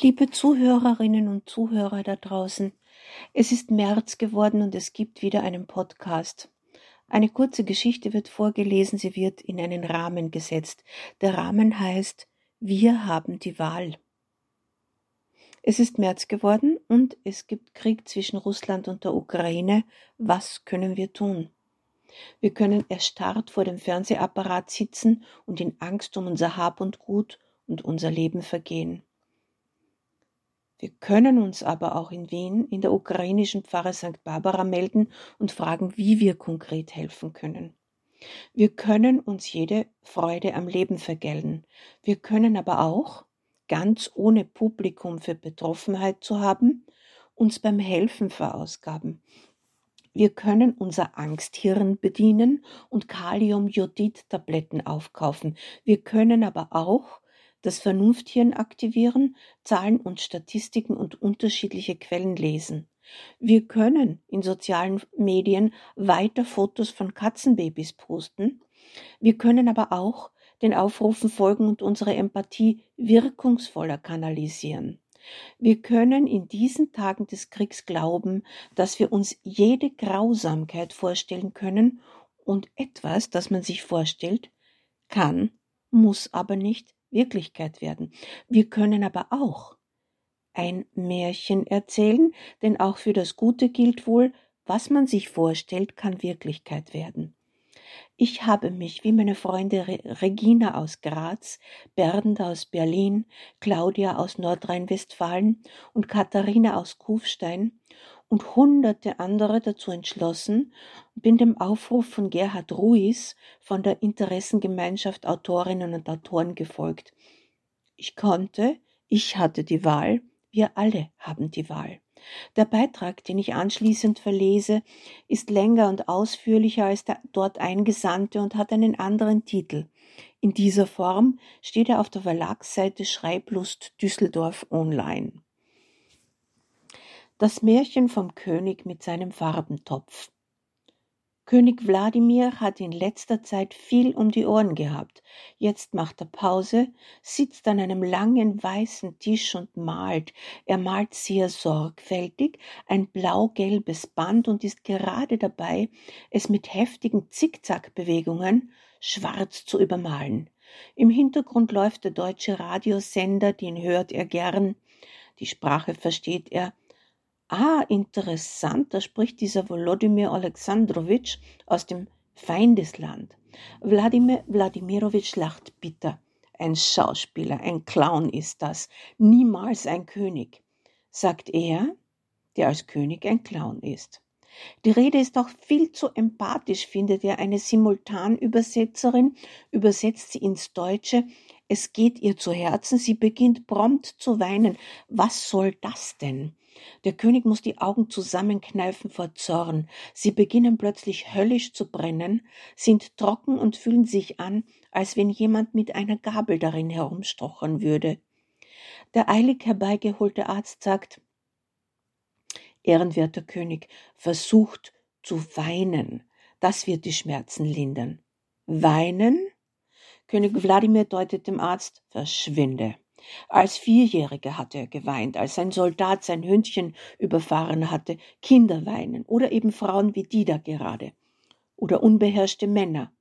Liebe Zuhörerinnen und Zuhörer da draußen, es ist März geworden und es gibt wieder einen Podcast. Eine kurze Geschichte wird vorgelesen, sie wird in einen Rahmen gesetzt. Der Rahmen heißt Wir haben die Wahl. Es ist März geworden und es gibt Krieg zwischen Russland und der Ukraine. Was können wir tun? Wir können erstarrt vor dem Fernsehapparat sitzen und in Angst um unser Hab und Gut und unser Leben vergehen. Wir können uns aber auch in Wien in der ukrainischen Pfarre St. Barbara melden und fragen, wie wir konkret helfen können. Wir können uns jede Freude am Leben vergelten. Wir können aber auch, ganz ohne Publikum für Betroffenheit zu haben, uns beim Helfen verausgaben. Wir können unser Angsthirn bedienen und Kaliumjodid-Tabletten aufkaufen. Wir können aber auch das Vernunfthirn aktivieren, Zahlen und Statistiken und unterschiedliche Quellen lesen. Wir können in sozialen Medien weiter Fotos von Katzenbabys posten. Wir können aber auch den Aufrufen folgen und unsere Empathie wirkungsvoller kanalisieren. Wir können in diesen Tagen des Kriegs glauben, dass wir uns jede Grausamkeit vorstellen können und etwas, das man sich vorstellt, kann, muss aber nicht Wirklichkeit werden. Wir können aber auch ein Märchen erzählen, denn auch für das Gute gilt wohl, was man sich vorstellt, kann Wirklichkeit werden. Ich habe mich, wie meine Freunde Regina aus Graz, Bernd aus Berlin, Claudia aus Nordrhein-Westfalen und Katharina aus Kufstein und hunderte andere dazu entschlossen bin dem Aufruf von Gerhard Ruiz von der Interessengemeinschaft Autorinnen und Autoren gefolgt. Ich konnte, ich hatte die Wahl, wir alle haben die Wahl. Der Beitrag, den ich anschließend verlese, ist länger und ausführlicher als der dort eingesandte und hat einen anderen Titel. In dieser Form steht er auf der Verlagsseite Schreiblust Düsseldorf online. Das Märchen vom König mit seinem Farbentopf. König Wladimir hat in letzter Zeit viel um die Ohren gehabt. Jetzt macht er Pause, sitzt an einem langen weißen Tisch und malt. Er malt sehr sorgfältig, ein blau-gelbes Band und ist gerade dabei, es mit heftigen Zickzackbewegungen schwarz zu übermalen. Im Hintergrund läuft der deutsche Radiosender, den hört er gern. Die Sprache versteht er Ah, interessant, da spricht dieser Volodymyr Alexandrowitsch aus dem Feindesland. Wladimir Wladimirowitsch lacht bitter. Ein Schauspieler, ein Clown ist das, niemals ein König, sagt er, der als König ein Clown ist. Die Rede ist auch viel zu empathisch, findet er. Eine Simultanübersetzerin übersetzt sie ins Deutsche. Es geht ihr zu Herzen, sie beginnt prompt zu weinen. Was soll das denn? Der König muss die Augen zusammenkneifen vor Zorn. Sie beginnen plötzlich höllisch zu brennen, sind trocken und fühlen sich an, als wenn jemand mit einer Gabel darin herumstochern würde. Der eilig herbeigeholte Arzt sagt, Ehrenwerter König, versucht zu weinen. Das wird die Schmerzen lindern. Weinen? König Wladimir deutet dem Arzt, verschwinde. Als Vierjähriger hatte er geweint, als ein Soldat sein Hündchen überfahren hatte, Kinder weinen oder eben Frauen wie die da gerade oder unbeherrschte Männer.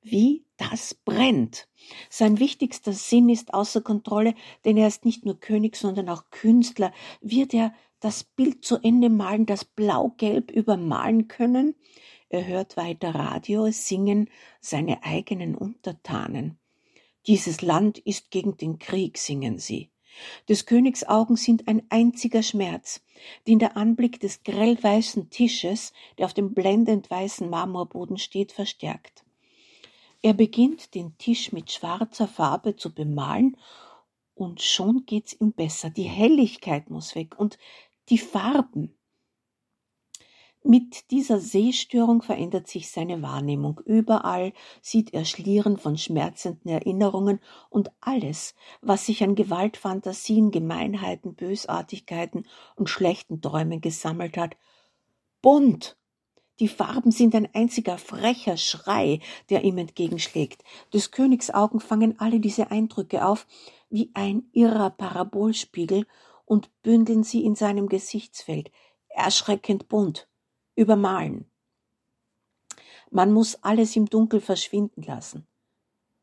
Wie das brennt. Sein wichtigster Sinn ist außer Kontrolle, denn er ist nicht nur König, sondern auch Künstler. Wird er das Bild zu Ende malen, das blau-gelb übermalen können? Er hört weiter Radio, es singen seine eigenen Untertanen. Dieses Land ist gegen den Krieg, singen sie. Des Königs Augen sind ein einziger Schmerz, den der Anblick des grellweißen Tisches, der auf dem blendend weißen Marmorboden steht, verstärkt. Er beginnt, den Tisch mit schwarzer Farbe zu bemalen, und schon geht's ihm besser. Die Helligkeit muss weg und die Farben, mit dieser Sehstörung verändert sich seine Wahrnehmung. Überall sieht er Schlieren von schmerzenden Erinnerungen und alles, was sich an Gewaltfantasien, Gemeinheiten, Bösartigkeiten und schlechten Träumen gesammelt hat. Bunt! Die Farben sind ein einziger frecher Schrei, der ihm entgegenschlägt. Des Königs Augen fangen alle diese Eindrücke auf, wie ein irrer Parabolspiegel, und bündeln sie in seinem Gesichtsfeld, erschreckend bunt, übermalen. Man muss alles im Dunkel verschwinden lassen.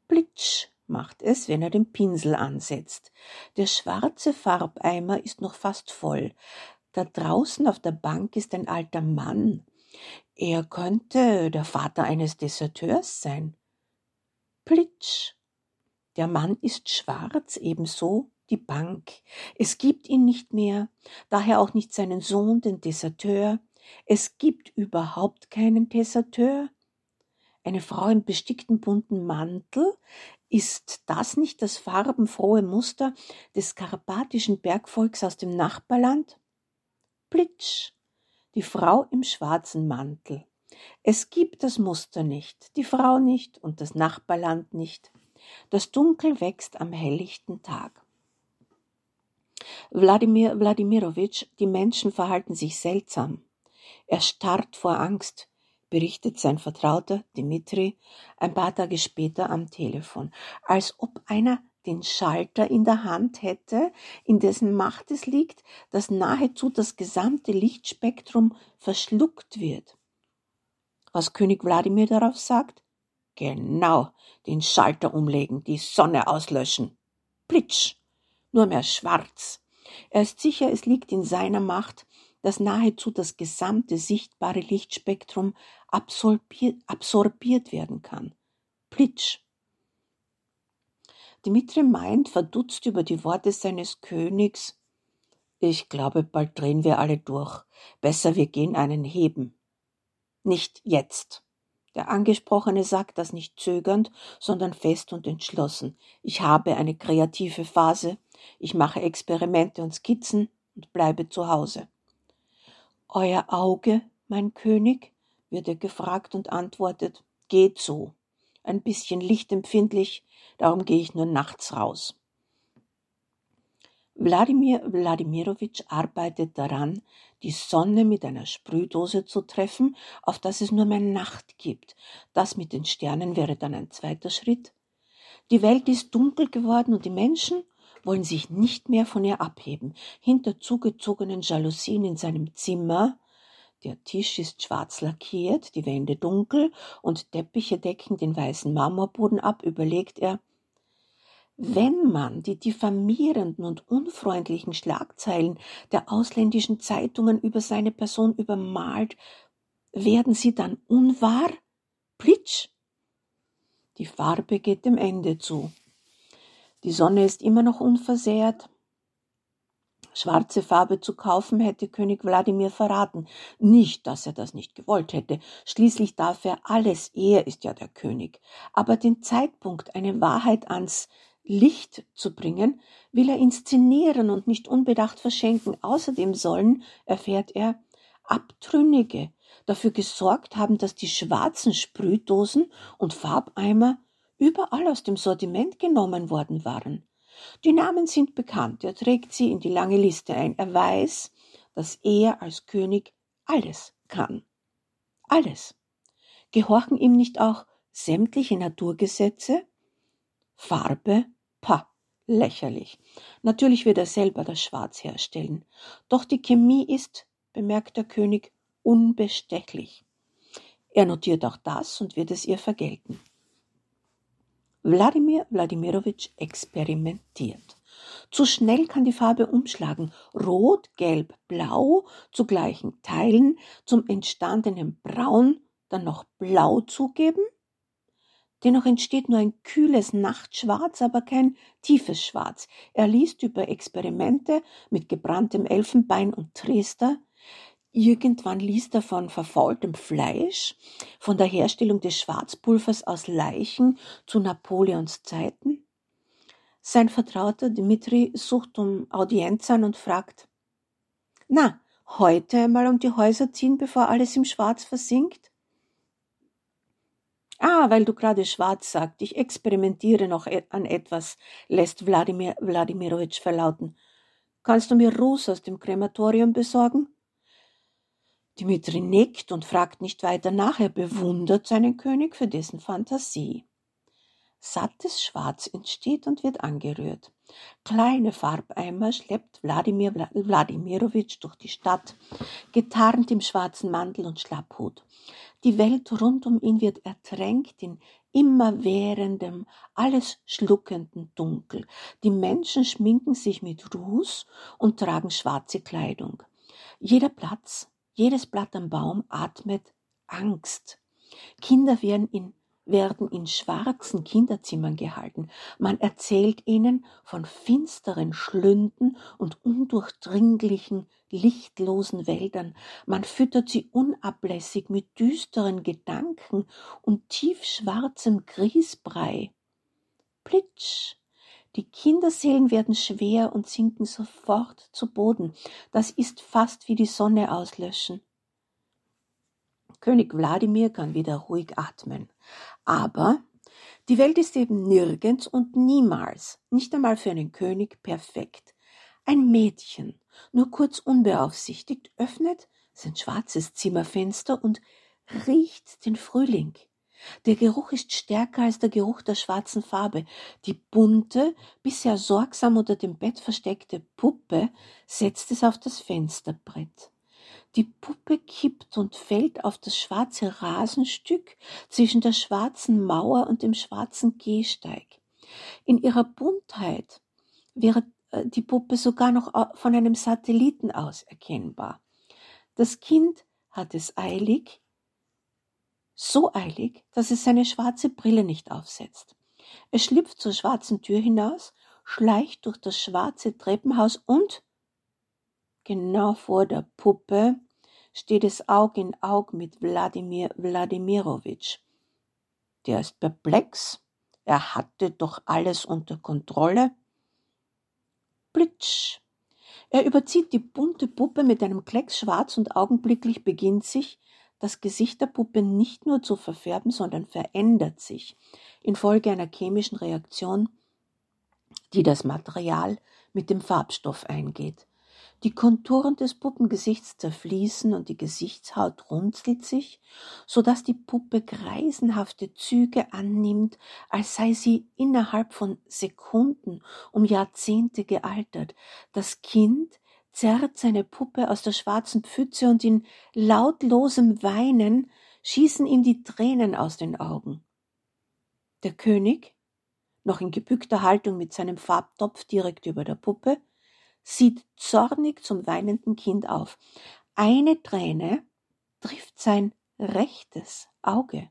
Plitsch macht es, wenn er den Pinsel ansetzt. Der schwarze Farbeimer ist noch fast voll. Da draußen auf der Bank ist ein alter Mann. Er könnte der Vater eines Deserteurs sein. Plitsch. Der Mann ist schwarz, ebenso die Bank. Es gibt ihn nicht mehr, daher auch nicht seinen Sohn, den Deserteur. Es gibt überhaupt keinen Deserteur. Eine Frau im bestickten bunten Mantel, ist das nicht das farbenfrohe Muster des karpatischen Bergvolks aus dem Nachbarland? Plitsch, die Frau im schwarzen Mantel. Es gibt das Muster nicht, die Frau nicht und das Nachbarland nicht. Das Dunkel wächst am helllichten Tag. Wladimir Wladimirowitsch, die Menschen verhalten sich seltsam. Er starrt vor Angst, berichtet sein Vertrauter Dimitri ein paar Tage später am Telefon, als ob einer den Schalter in der Hand hätte, in dessen Macht es liegt, dass nahezu das gesamte Lichtspektrum verschluckt wird. Was König Wladimir darauf sagt? Genau, den Schalter umlegen, die Sonne auslöschen. Plitsch, nur mehr schwarz. Er ist sicher, es liegt in seiner Macht, dass nahezu das gesamte sichtbare Lichtspektrum absorbiert, absorbiert werden kann. Plitsch. Dimitri meint, verdutzt über die Worte seines Königs, ich glaube, bald drehen wir alle durch. Besser, wir gehen einen heben. Nicht jetzt. Der Angesprochene sagt das nicht zögernd, sondern fest und entschlossen. Ich habe eine kreative Phase, ich mache Experimente und Skizzen und bleibe zu Hause. Euer Auge, mein König? wird er gefragt und antwortet, geht so. Ein bisschen lichtempfindlich, darum gehe ich nur nachts raus. Wladimir Wladimirowitsch arbeitet daran, die Sonne mit einer Sprühdose zu treffen, auf dass es nur mehr Nacht gibt. Das mit den Sternen wäre dann ein zweiter Schritt. Die Welt ist dunkel geworden und die Menschen wollen sich nicht mehr von ihr abheben. Hinter zugezogenen Jalousien in seinem Zimmer der Tisch ist schwarz lackiert, die Wände dunkel und Teppiche decken den weißen Marmorboden ab, überlegt er. Wenn man die diffamierenden und unfreundlichen Schlagzeilen der ausländischen Zeitungen über seine Person übermalt, werden sie dann unwahr? Plitsch! Die Farbe geht dem Ende zu. Die Sonne ist immer noch unversehrt. Schwarze Farbe zu kaufen, hätte König Wladimir verraten. Nicht, dass er das nicht gewollt hätte. Schließlich darf er alles, er ist ja der König. Aber den Zeitpunkt, eine Wahrheit ans Licht zu bringen, will er inszenieren und nicht unbedacht verschenken. Außerdem sollen, erfährt er, Abtrünnige dafür gesorgt haben, dass die schwarzen Sprühdosen und Farbeimer überall aus dem Sortiment genommen worden waren. Die Namen sind bekannt, er trägt sie in die lange Liste ein. Er weiß, dass er als König alles kann. Alles. Gehorchen ihm nicht auch sämtliche Naturgesetze? Farbe? Pah, lächerlich. Natürlich wird er selber das Schwarz herstellen. Doch die Chemie ist, bemerkt der König, unbestechlich. Er notiert auch das und wird es ihr vergelten. Wladimir Wladimirowitsch experimentiert. Zu schnell kann die Farbe umschlagen. Rot, Gelb, Blau zu gleichen Teilen, zum entstandenen Braun dann noch Blau zugeben? Dennoch entsteht nur ein kühles Nachtschwarz, aber kein tiefes Schwarz. Er liest über Experimente mit gebranntem Elfenbein und Triester, Irgendwann liest er von verfaultem Fleisch, von der Herstellung des Schwarzpulvers aus Leichen zu Napoleons Zeiten. Sein Vertrauter Dmitri sucht um Audienz an und fragt, na, heute einmal um die Häuser ziehen, bevor alles im Schwarz versinkt? Ah, weil du gerade schwarz sagst, ich experimentiere noch e-, an etwas, lässt Wladimir Wladimirowitsch verlauten. Kannst du mir Ruß aus dem Krematorium besorgen? Dimitri nickt und fragt nicht weiter nach, er bewundert seinen König für dessen Fantasie. Sattes Schwarz entsteht und wird angerührt. Kleine Farbeimer schleppt Wladimir Wladimirowitsch durch die Stadt, getarnt im schwarzen Mantel und Schlapphut. Die Welt rund um ihn wird ertränkt in immerwährendem, alles schluckenden Dunkel. Die Menschen schminken sich mit Ruß und tragen schwarze Kleidung. Jeder Platz, jedes Blatt am Baum atmet Angst. Kinder werden in, werden in schwarzen Kinderzimmern gehalten. Man erzählt ihnen von finsteren Schlünden und undurchdringlichen, lichtlosen Wäldern. Man füttert sie unablässig mit düsteren Gedanken und tiefschwarzem Grießbrei. Plitsch, die Kinderseelen werden schwer und sinken sofort zu Boden. Das ist fast wie die Sonne auslöschen. König Wladimir kann wieder ruhig atmen. Aber die Welt ist eben nirgends und niemals, nicht einmal für einen König, perfekt. Ein Mädchen, nur kurz unbeaufsichtigt, öffnet sein schwarzes Zimmerfenster und riecht den Frühling. Der Geruch ist stärker als der Geruch der schwarzen Farbe. Die bunte, bisher sorgsam unter dem Bett versteckte Puppe setzt es auf das Fensterbrett. Die Puppe kippt und fällt auf das schwarze Rasenstück zwischen der schwarzen Mauer und dem schwarzen Gehsteig. In ihrer Buntheit wäre äh, die Puppe sogar noch von einem Satelliten aus erkennbar. Das Kind hat es eilig, so eilig, dass es seine schwarze Brille nicht aufsetzt. Es schlüpft zur schwarzen Tür hinaus, schleicht durch das schwarze Treppenhaus und genau vor der Puppe steht es Aug in Aug mit Wladimir Wladimirowitsch. Der ist perplex, er hatte doch alles unter Kontrolle. Plitsch! Er überzieht die bunte Puppe mit einem Klecks schwarz und augenblicklich beginnt sich, das Gesicht der Puppe nicht nur zu verfärben, sondern verändert sich infolge einer chemischen Reaktion, die das Material mit dem Farbstoff eingeht. Die Konturen des Puppengesichts zerfließen und die Gesichtshaut runzelt sich, so dass die Puppe greisenhafte Züge annimmt, als sei sie innerhalb von Sekunden um Jahrzehnte gealtert. Das Kind zerrt seine Puppe aus der schwarzen Pfütze und in lautlosem Weinen schießen ihm die Tränen aus den Augen. Der König, noch in gebückter Haltung mit seinem Farbtopf direkt über der Puppe, sieht zornig zum weinenden Kind auf. Eine Träne trifft sein rechtes Auge.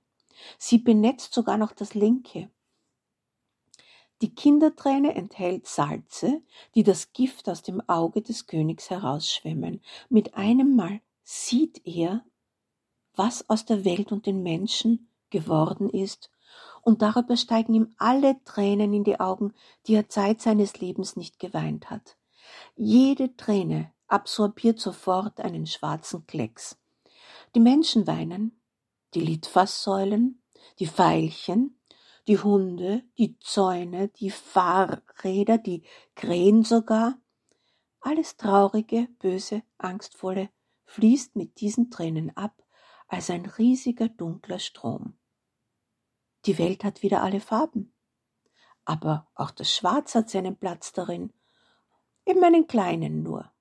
Sie benetzt sogar noch das linke. Die Kinderträne enthält Salze, die das Gift aus dem Auge des Königs herausschwemmen. Mit einem Mal sieht er, was aus der Welt und den Menschen geworden ist, und darüber steigen ihm alle Tränen in die Augen, die er Zeit seines Lebens nicht geweint hat. Jede Träne absorbiert sofort einen schwarzen Klecks. Die Menschen weinen, die Litfaßsäulen, die Veilchen, die Hunde, die Zäune, die Fahrräder, die Krähen sogar. Alles Traurige, Böse, Angstvolle fließt mit diesen Tränen ab als ein riesiger dunkler Strom. Die Welt hat wieder alle Farben. Aber auch das Schwarz hat seinen Platz darin, eben einen kleinen nur.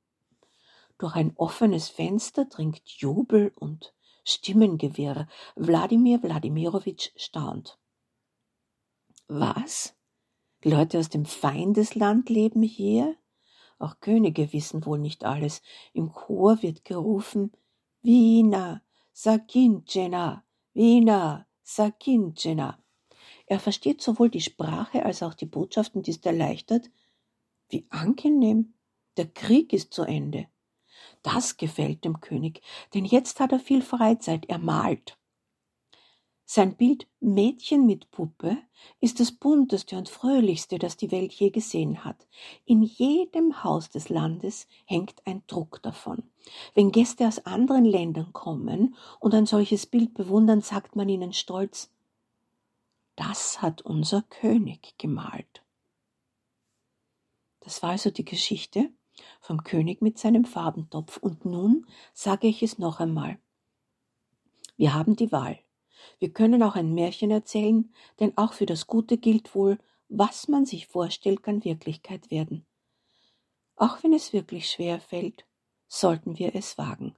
Durch ein offenes Fenster dringt Jubel und Stimmengewirr. Wladimir Wladimirowitsch staunt. Was? Leute aus dem Feindesland leben hier? Auch Könige wissen wohl nicht alles. Im Chor wird gerufen Wiener, Sakinchena, Wiener, Sakinchena. Er versteht sowohl die Sprache als auch die Botschaften, die ist erleichtert. Wie angenehm. Der Krieg ist zu Ende. Das gefällt dem König, denn jetzt hat er viel Freizeit. Er malt. Sein Bild Mädchen mit Puppe ist das bunteste und fröhlichste, das die Welt je gesehen hat. In jedem Haus des Landes hängt ein Druck davon. Wenn Gäste aus anderen Ländern kommen und ein solches Bild bewundern, sagt man ihnen stolz, das hat unser König gemalt. Das war also die Geschichte vom König mit seinem Farbentopf. Und nun sage ich es noch einmal. Wir haben die Wahl. Wir können auch ein Märchen erzählen, denn auch für das Gute gilt wohl, was man sich vorstellt, kann Wirklichkeit werden. Auch wenn es wirklich schwer fällt, sollten wir es wagen.